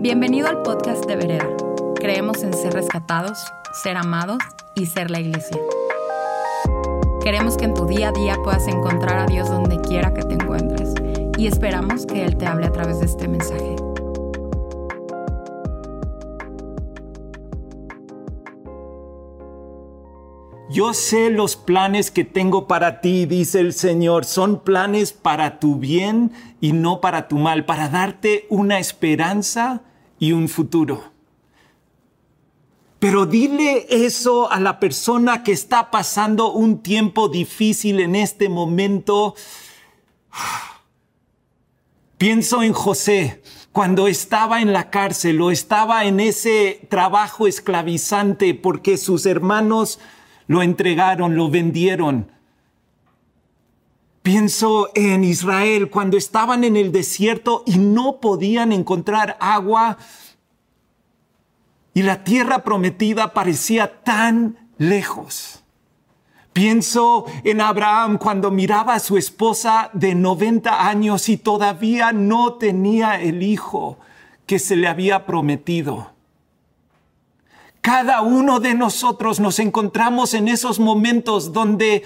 Bienvenido al podcast de Vereda. Creemos en ser rescatados, ser amados y ser la iglesia. Queremos que en tu día a día puedas encontrar a Dios donde quiera que te encuentres y esperamos que Él te hable a través de este mensaje. Yo sé los planes que tengo para ti, dice el Señor. Son planes para tu bien y no para tu mal, para darte una esperanza y un futuro. Pero dile eso a la persona que está pasando un tiempo difícil en este momento. Pienso en José cuando estaba en la cárcel o estaba en ese trabajo esclavizante porque sus hermanos lo entregaron, lo vendieron. Pienso en Israel cuando estaban en el desierto y no podían encontrar agua y la tierra prometida parecía tan lejos. Pienso en Abraham cuando miraba a su esposa de 90 años y todavía no tenía el hijo que se le había prometido. Cada uno de nosotros nos encontramos en esos momentos donde,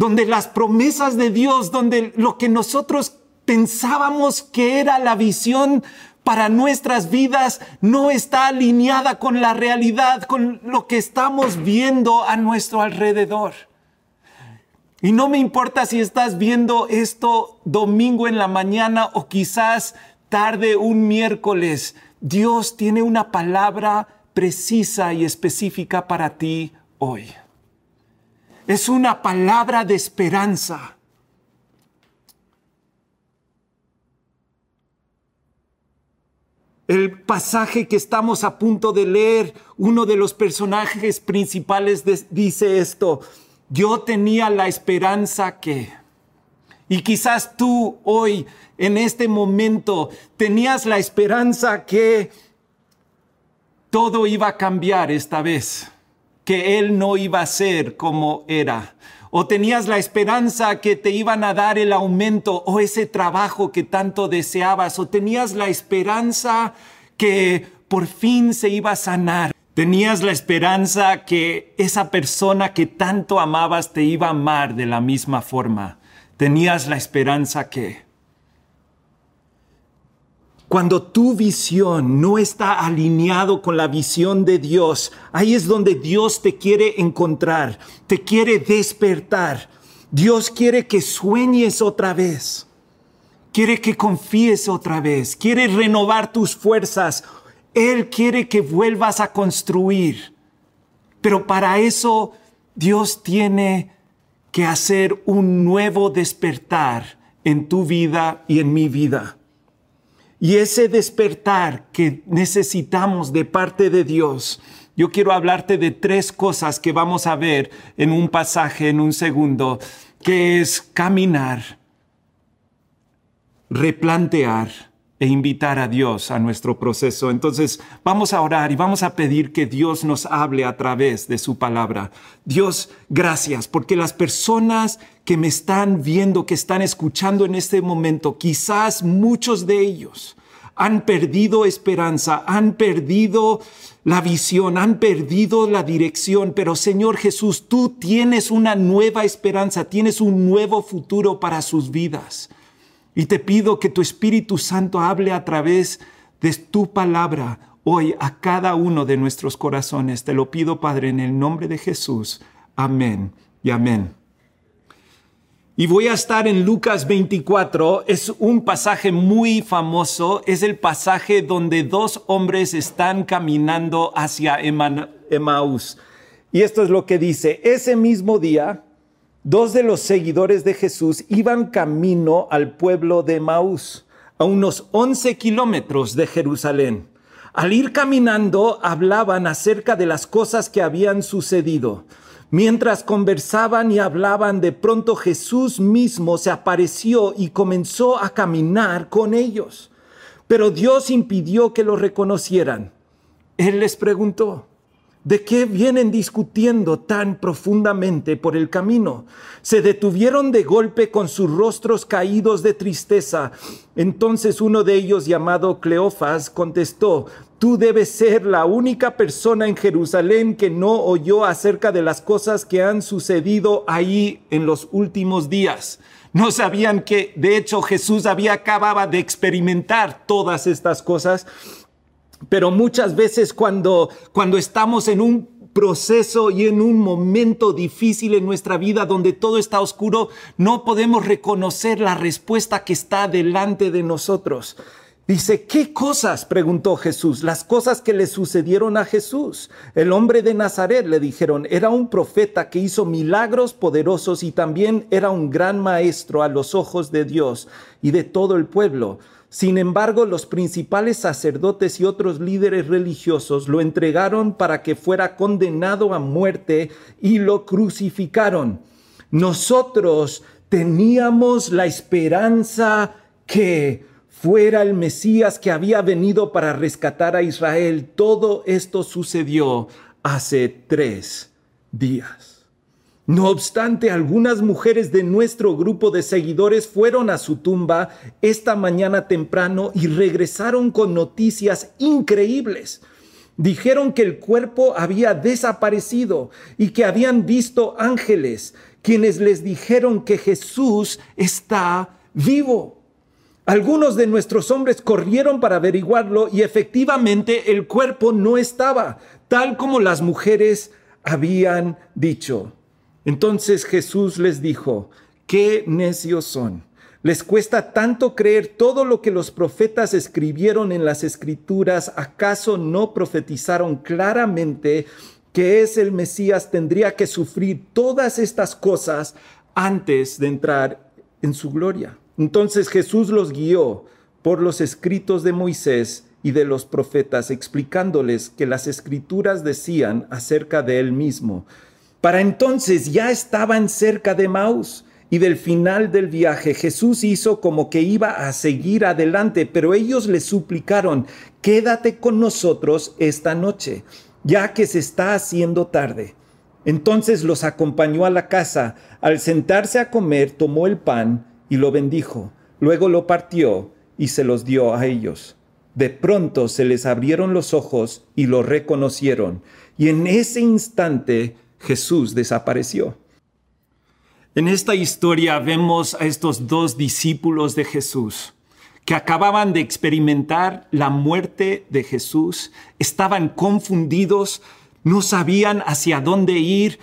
donde las promesas de Dios, donde lo que nosotros pensábamos que era la visión para nuestras vidas no está alineada con la realidad, con lo que estamos viendo a nuestro alrededor. Y no me importa si estás viendo esto domingo en la mañana o quizás tarde un miércoles. Dios tiene una palabra precisa y específica para ti hoy. Es una palabra de esperanza. El pasaje que estamos a punto de leer, uno de los personajes principales dice esto, yo tenía la esperanza que... Y quizás tú hoy, en este momento, tenías la esperanza que todo iba a cambiar esta vez, que Él no iba a ser como era. O tenías la esperanza que te iban a dar el aumento o ese trabajo que tanto deseabas. O tenías la esperanza que por fin se iba a sanar. Tenías la esperanza que esa persona que tanto amabas te iba a amar de la misma forma. Tenías la esperanza que cuando tu visión no está alineado con la visión de Dios, ahí es donde Dios te quiere encontrar, te quiere despertar. Dios quiere que sueñes otra vez. Quiere que confíes otra vez. Quiere renovar tus fuerzas. Él quiere que vuelvas a construir. Pero para eso Dios tiene que hacer un nuevo despertar en tu vida y en mi vida. Y ese despertar que necesitamos de parte de Dios, yo quiero hablarte de tres cosas que vamos a ver en un pasaje, en un segundo, que es caminar, replantear e invitar a Dios a nuestro proceso. Entonces vamos a orar y vamos a pedir que Dios nos hable a través de su palabra. Dios, gracias, porque las personas que me están viendo, que están escuchando en este momento, quizás muchos de ellos han perdido esperanza, han perdido la visión, han perdido la dirección, pero Señor Jesús, tú tienes una nueva esperanza, tienes un nuevo futuro para sus vidas. Y te pido que tu Espíritu Santo hable a través de tu palabra hoy a cada uno de nuestros corazones. Te lo pido, Padre, en el nombre de Jesús. Amén y amén. Y voy a estar en Lucas 24. Es un pasaje muy famoso. Es el pasaje donde dos hombres están caminando hacia Emaús. Y esto es lo que dice. Ese mismo día, dos de los seguidores de Jesús iban camino al pueblo de Maús, a unos 11 kilómetros de Jerusalén. Al ir caminando, hablaban acerca de las cosas que habían sucedido. Mientras conversaban y hablaban, de pronto Jesús mismo se apareció y comenzó a caminar con ellos. Pero Dios impidió que lo reconocieran. Él les preguntó, ¿De qué vienen discutiendo tan profundamente por el camino? Se detuvieron de golpe con sus rostros caídos de tristeza. Entonces uno de ellos, llamado Cleofas, contestó, Tú debes ser la única persona en Jerusalén que no oyó acerca de las cosas que han sucedido ahí en los últimos días. No sabían que, de hecho, Jesús había acabado de experimentar todas estas cosas pero muchas veces cuando, cuando estamos en un proceso y en un momento difícil en nuestra vida donde todo está oscuro, no podemos reconocer la respuesta que está delante de nosotros. Dice, ¿qué cosas? preguntó Jesús. Las cosas que le sucedieron a Jesús. El hombre de Nazaret, le dijeron, era un profeta que hizo milagros poderosos y también era un gran maestro a los ojos de Dios y de todo el pueblo. Sin embargo, los principales sacerdotes y otros líderes religiosos lo entregaron para que fuera condenado a muerte y lo crucificaron. Nosotros teníamos la esperanza que fuera el Mesías que había venido para rescatar a Israel. Todo esto sucedió hace tres días. No obstante, algunas mujeres de nuestro grupo de seguidores fueron a su tumba esta mañana temprano y regresaron con noticias increíbles. Dijeron que el cuerpo había desaparecido y que habían visto ángeles, quienes les dijeron que Jesús está vivo. Algunos de nuestros hombres corrieron para averiguarlo y efectivamente el cuerpo no estaba, tal como las mujeres habían dicho. Entonces Jesús les dijo, qué necios son. Les cuesta tanto creer todo lo que los profetas escribieron en las escrituras. ¿Acaso no profetizaron claramente que es el Mesías tendría que sufrir todas estas cosas antes de entrar en su gloria? Entonces Jesús los guió por los escritos de Moisés y de los profetas, explicándoles que las escrituras decían acerca de él mismo para entonces ya estaban cerca de Maús y del final del viaje. Jesús hizo como que iba a seguir adelante, pero ellos le suplicaron, quédate con nosotros esta noche, ya que se está haciendo tarde. Entonces los acompañó a la casa. Al sentarse a comer, tomó el pan y lo bendijo. Luego lo partió y se los dio a ellos. De pronto se les abrieron los ojos y lo reconocieron. Y en ese instante Jesús desapareció. En esta historia vemos a estos dos discípulos de Jesús que acababan de experimentar la muerte de Jesús, estaban confundidos, no sabían hacia dónde ir,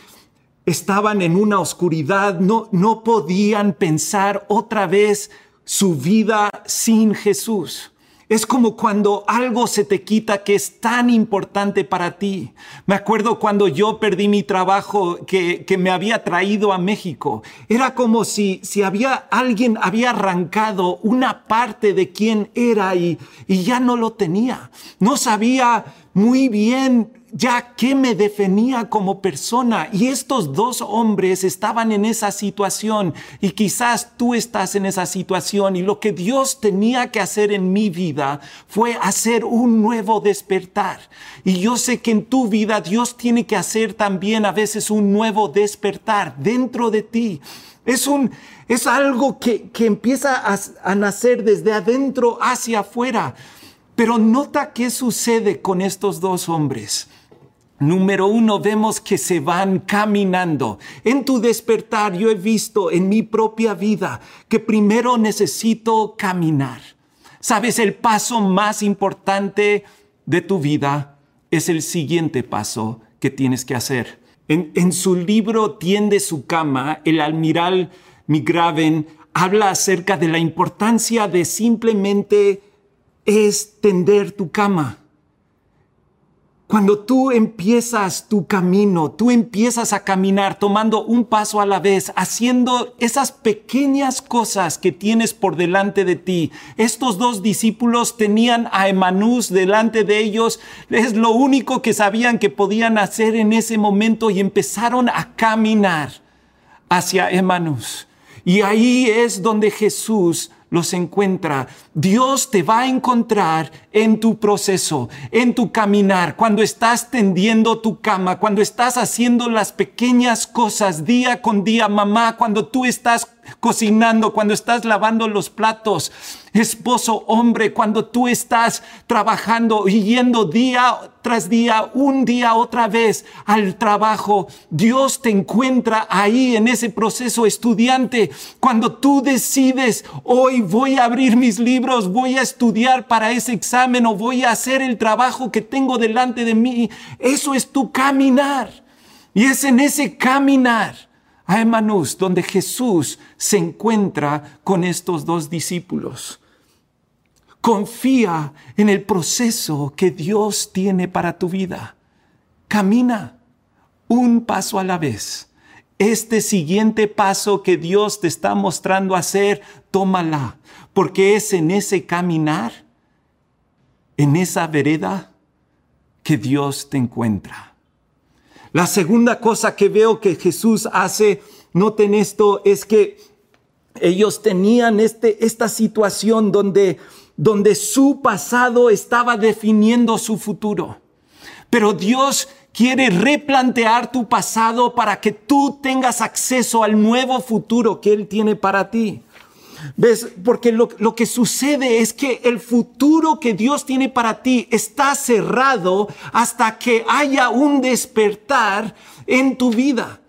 estaban en una oscuridad, no, no podían pensar otra vez su vida sin Jesús. Es como cuando algo se te quita que es tan importante para ti. Me acuerdo cuando yo perdí mi trabajo que, que me había traído a México. Era como si, si había alguien había arrancado una parte de quién era y, y ya no lo tenía. No sabía muy bien ya que me definía como persona. Y estos dos hombres estaban en esa situación y quizás tú estás en esa situación y lo que Dios tenía que hacer en mi vida fue hacer un nuevo despertar. Y yo sé que en tu vida Dios tiene que hacer también a veces un nuevo despertar dentro de ti. Es, un, es algo que, que empieza a, a nacer desde adentro hacia afuera. Pero nota qué sucede con estos dos hombres. Número uno, vemos que se van caminando. En tu despertar yo he visto en mi propia vida que primero necesito caminar. Sabes, el paso más importante de tu vida es el siguiente paso que tienes que hacer. En, su libro Tiende su cama, el almiral Migraven habla acerca de la importancia de simplemente extender tu cama cuando tú empiezas tu camino, tú empiezas a caminar tomando un paso a la vez, haciendo esas pequeñas cosas que tienes por delante de ti. Estos dos discípulos tenían a Emanús delante de ellos. Es lo único que sabían que podían hacer en ese momento y empezaron a caminar hacia Emanús. Y ahí es donde Jesús los encuentra. Dios te va a encontrar en tu proceso, en tu caminar, cuando estás tendiendo tu cama, cuando estás haciendo las pequeñas cosas día con día, mamá, cuando tú estás cocinando, cuando estás lavando los platos, esposo, hombre, cuando tú estás trabajando y yendo día tras día, un día otra vez al trabajo, Dios te encuentra ahí en ese proceso estudiante. Cuando tú decides, hoy voy a abrir mis libros, voy a estudiar para ese examen o voy a hacer el trabajo que tengo delante de mí, eso es tu caminar. Y es en ese caminar a Emanús, donde Jesús se encuentra con estos dos discípulos. Confía en el proceso que Dios tiene para tu vida. Camina un paso a la vez. Este siguiente paso que Dios te está mostrando hacer, tómala, porque es en ese caminar, en esa vereda, que Dios te encuentra. La segunda cosa que veo que Jesús hace, noten esto, es que ellos tenían este, esta situación donde, donde su pasado estaba definiendo su futuro. Pero Dios quiere replantear tu pasado para que tú tengas acceso al nuevo futuro que Él tiene para ti. ¿Ves? Porque lo, que sucede es que el futuro que Dios tiene para ti está cerrado hasta que haya un despertar en tu vida.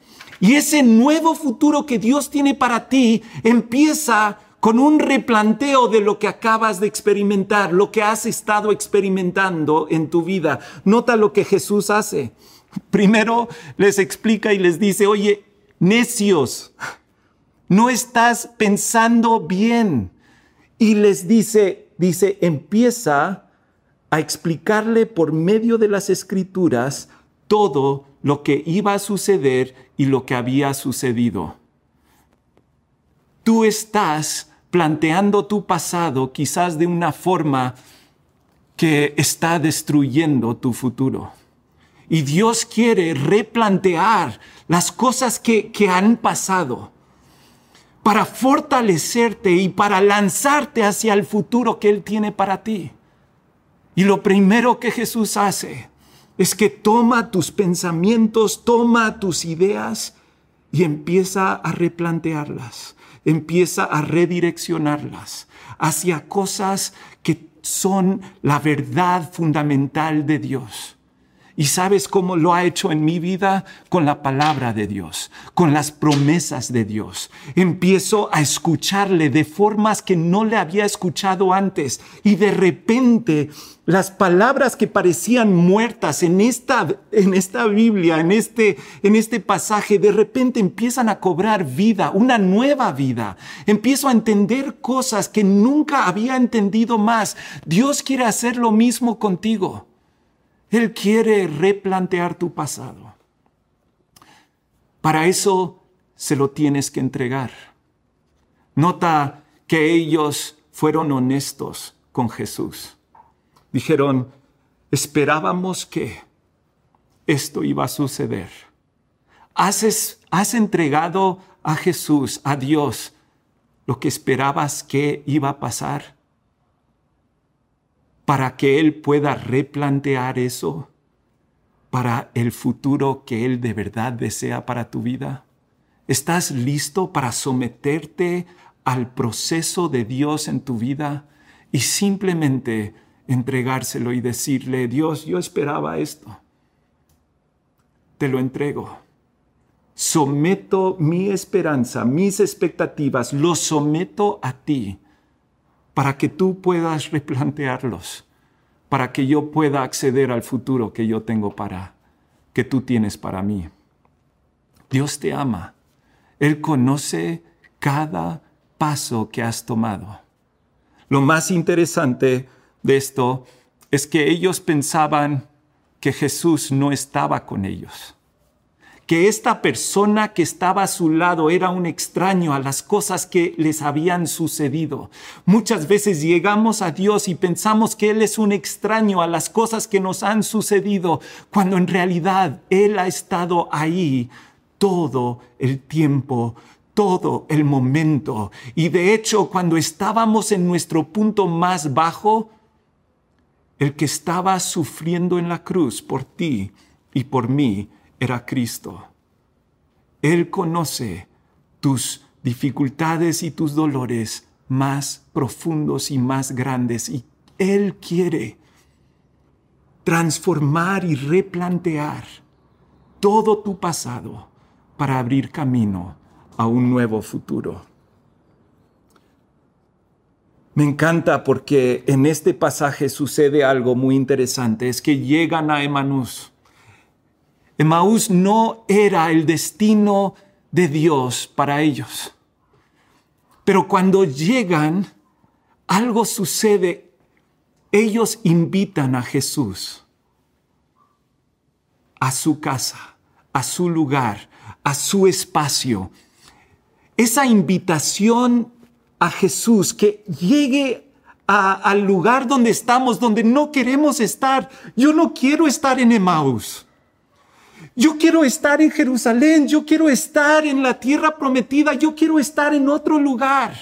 Y ese nuevo futuro que Dios tiene para ti empieza con un replanteo de lo que acabas de experimentar, lo que has estado experimentando en tu vida. Nota lo que Jesús hace. Primero les explica y les dice, oye, necios, no estás pensando bien. Y les dice, dice, empieza a explicarle por medio de las escrituras todo lo que iba a suceder y lo que había sucedido. Tú estás planteando tu pasado quizás de una forma que está destruyendo tu futuro. Y Dios quiere replantear las cosas que, que han pasado para fortalecerte y para lanzarte hacia el futuro que Él tiene para ti. Y lo primero que Jesús hace es que toma tus pensamientos, toma tus ideas y empieza a replantearlas, empieza a redireccionarlas hacia cosas que son la verdad fundamental de Dios. ¿Y sabes cómo lo ha hecho en mi vida? Con la palabra de Dios, con las promesas de Dios. Empiezo a escucharle de formas que no le había escuchado antes. Y de repente las palabras que parecían muertas en esta, en esta Biblia, en este, en este pasaje, de repente empiezan a cobrar vida, una nueva vida. Empiezo a entender cosas que nunca había entendido más. Dios quiere hacer lo mismo contigo. Él quiere replantear tu pasado. Para eso se lo tienes que entregar. Nota que ellos fueron honestos con Jesús. Dijeron, esperábamos que esto iba a suceder. ¿Has, has entregado a Jesús, a Dios, lo que esperabas que iba a pasar? Para que Él pueda replantear eso para el futuro que Él de verdad desea para tu vida? ¿Estás listo para someterte al proceso de Dios en tu vida y simplemente entregárselo y decirle, Dios, yo esperaba esto. Te lo entrego. Someto mi esperanza, mis expectativas, lo someto a ti para que tú puedas replantearlos, para que yo pueda acceder al futuro que yo tengo para, que tú tienes para mí. Dios te ama. Él conoce cada paso que has tomado. Lo más interesante de esto es que ellos pensaban que Jesús no estaba con ellos que esta persona que estaba a su lado era un extraño a las cosas que les habían sucedido. Muchas veces llegamos a Dios y pensamos que Él es un extraño a las cosas que nos han sucedido, cuando en realidad Él ha estado ahí todo el tiempo todo el momento. Y de hecho, cuando estábamos en nuestro punto más bajo, el que estaba sufriendo en la cruz por ti y por mí era Cristo. Él conoce tus dificultades y tus dolores más profundos y más grandes y Él quiere transformar y replantear todo tu pasado para abrir camino a un nuevo futuro. Me encanta porque en este pasaje sucede algo muy interesante, es que llegan a Emaús. Emaús no era el destino de Dios para ellos. Pero cuando llegan, algo sucede. Ellos invitan a Jesús a su casa, a su lugar, a su espacio. Esa invitación a Jesús, que llegue al lugar donde estamos, donde no queremos estar. Yo no quiero estar en Emmaus. Yo quiero estar en Jerusalén, yo quiero estar en la tierra prometida, yo quiero estar en otro lugar.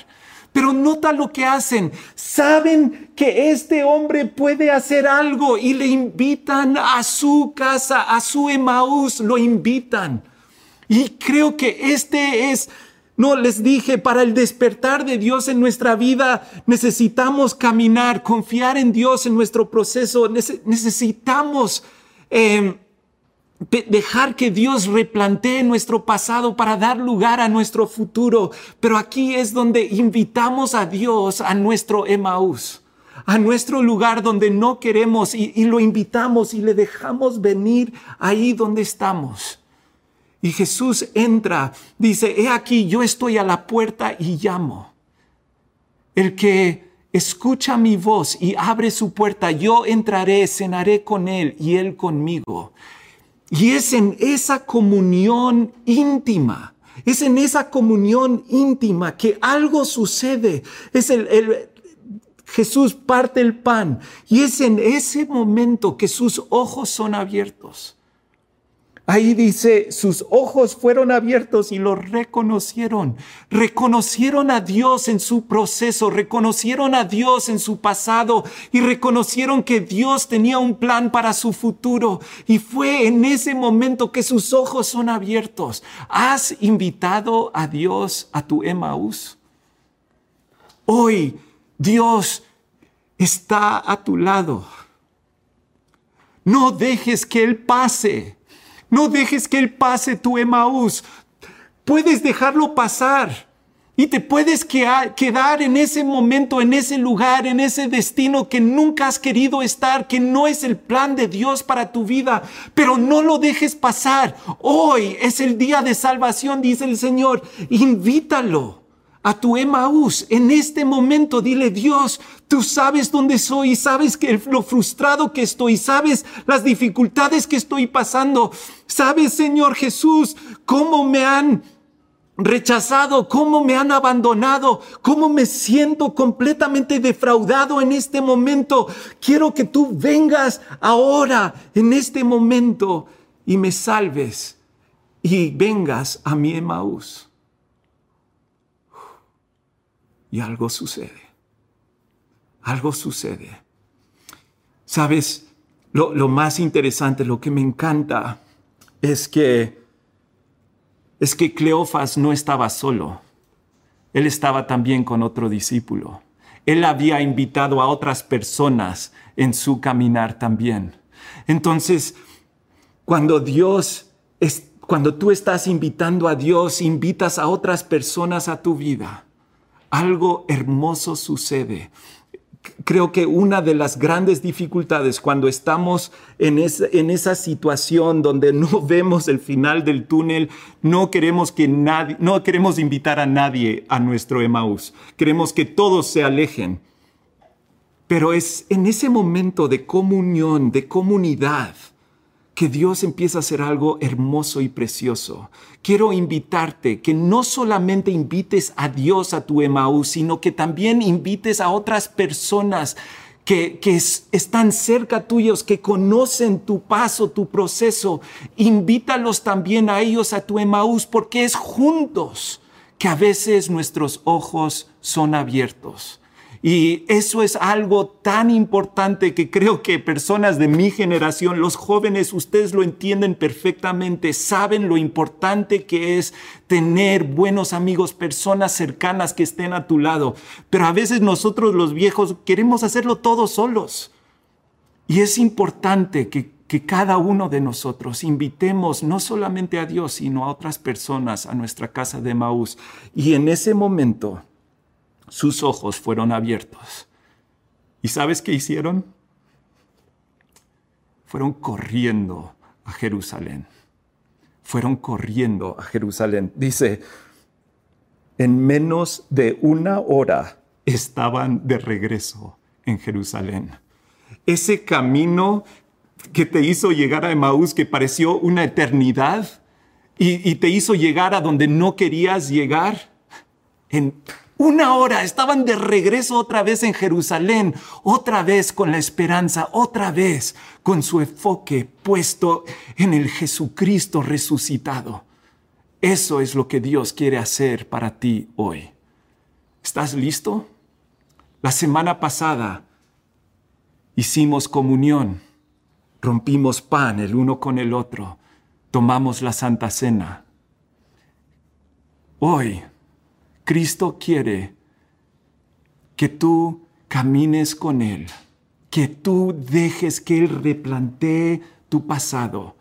Pero nota lo que hacen. Saben que este hombre puede hacer algo y le invitan a su casa, a su Emmaus, lo invitan. Y creo que este es no, les dije, para el despertar de Dios en nuestra vida necesitamos caminar, confiar en Dios en nuestro proceso, necesitamos em, dejar que Dios replantee nuestro pasado para dar lugar a nuestro futuro. Pero aquí es donde invitamos a Dios a nuestro Emaús, a nuestro lugar donde no queremos y lo invitamos y le dejamos venir ahí donde estamos. Y Jesús entra, dice, he aquí, yo estoy a la puerta y llamo. El que escucha mi voz y abre su puerta, yo entraré, cenaré con él y él conmigo. Y es en esa comunión íntima, es en esa comunión íntima que algo sucede. Es el, el Jesús parte el pan y es en ese momento que sus ojos son abiertos. Ahí dice, sus ojos fueron abiertos y lo reconocieron. Reconocieron a Dios en su proceso, reconocieron a Dios en su pasado y reconocieron que Dios tenía un plan para su futuro. Y fue en ese momento que sus ojos son abiertos. ¿Has invitado a Dios a tu Emmaús? Hoy Dios está a tu lado. No dejes que Él pase. No dejes que Él pase tu Emaús. Puedes dejarlo pasar y te puedes quedar en ese momento, en ese lugar, en ese destino que nunca has querido estar, que no es el plan de Dios para tu vida, pero no lo dejes pasar. Hoy es el día de salvación, dice el Señor. Invítalo a tu Emaús en este momento. Dile, Dios, tú sabes dónde soy, sabes que lo frustrado que estoy, sabes las dificultades que estoy pasando. Sabes, Señor Jesús, cómo me han rechazado, cómo me han abandonado, cómo me siento completamente defraudado en este momento. Quiero que tú vengas ahora, en este momento, y me salves y vengas a mi Emaús y algo sucede. Algo sucede. Sabes, lo, más interesante, lo que me encanta es que es que Cleofas no estaba solo. Él estaba también con otro discípulo. Él había invitado a otras personas en su caminar también. Entonces, cuando Dios cuando tú estás invitando a Dios, invitas a otras personas a tu vida algo hermoso sucede. Creo que una de las grandes dificultades cuando estamos en esa, situación donde no vemos el final del túnel, no queremos que nadie, no queremos invitar a nadie a nuestro Emaús. Queremos que todos se alejen. Pero es en ese momento de comunión, de comunidad, que Dios empieza a hacer algo hermoso y precioso. Quiero invitarte que no solamente invites a Dios a tu Emaús, sino que también invites a otras personas que, están cerca tuyos, que conocen tu paso, tu proceso. Invítalos también a ellos a tu Emaús, porque es juntos que a veces nuestros ojos son abiertos. Y eso es algo tan importante que creo que personas de mi generación, los jóvenes, ustedes lo entienden perfectamente, saben lo importante que es tener buenos amigos, personas cercanas que estén a tu lado. Pero a veces nosotros los viejos queremos hacerlo todos solos. Y es importante que, cada uno de nosotros invitemos no solamente a Dios, sino a otras personas a nuestra casa de Maús. Y en ese momento sus ojos fueron abiertos. ¿Y sabes qué hicieron? Fueron corriendo a Jerusalén. Fueron corriendo a Jerusalén. Dice, en menos de una hora estaban de regreso en Jerusalén ese camino que te hizo llegar a Emaús, que pareció una eternidad, y, te hizo llegar a donde no querías llegar, en una hora estaban de regreso otra vez en Jerusalén, otra vez con la esperanza, otra vez con su enfoque puesto en el Jesucristo resucitado. Eso es lo que Dios quiere hacer para ti hoy. ¿Estás listo? La semana pasada hicimos comunión, rompimos pan el uno con el otro, tomamos la Santa Cena. Hoy, Cristo quiere que tú camines con Él, que tú dejes que Él replantee tu pasado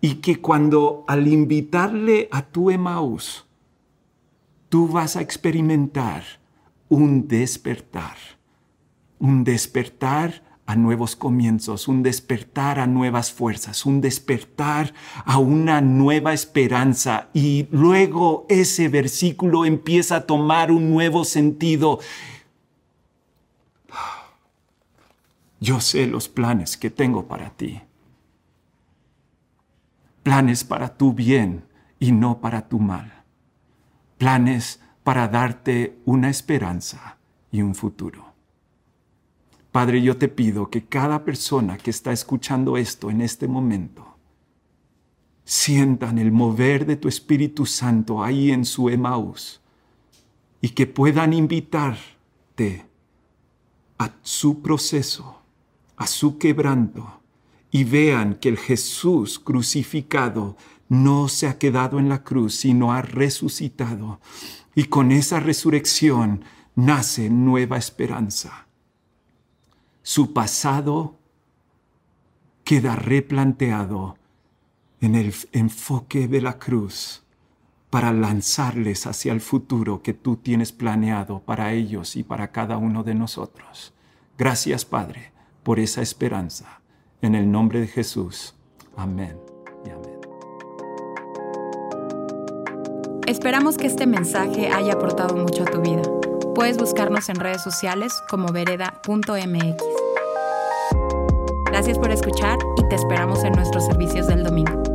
y que cuando al invitarle a tu Emaús, tú vas a experimentar un despertar, un despertar a nuevos comienzos, un despertar a nuevas fuerzas, un despertar a una nueva esperanza. Y luego ese versículo empieza a tomar un nuevo sentido. Yo sé los planes que tengo para ti. Planes para tu bien y no para tu mal. Planes para darte una esperanza y un futuro. Padre, yo te pido que cada persona que está escuchando esto en este momento sientan el mover de tu Espíritu Santo ahí en su Emaús y que puedan invitarte a su proceso, a su quebranto y vean que el Jesús crucificado no se ha quedado en la cruz, sino ha resucitado. Y con esa resurrección nace nueva esperanza su pasado queda replanteado en el enfoque de la cruz para lanzarles hacia el futuro que tú tienes planeado para ellos y para cada uno de nosotros. Gracias, Padre, por esa esperanza. En el nombre de Jesús. Amén y amén. Esperamos que este mensaje haya aportado mucho a tu vida. Puedes buscarnos en redes sociales como vereda.mx. Gracias por escuchar y te esperamos en nuestros servicios del domingo.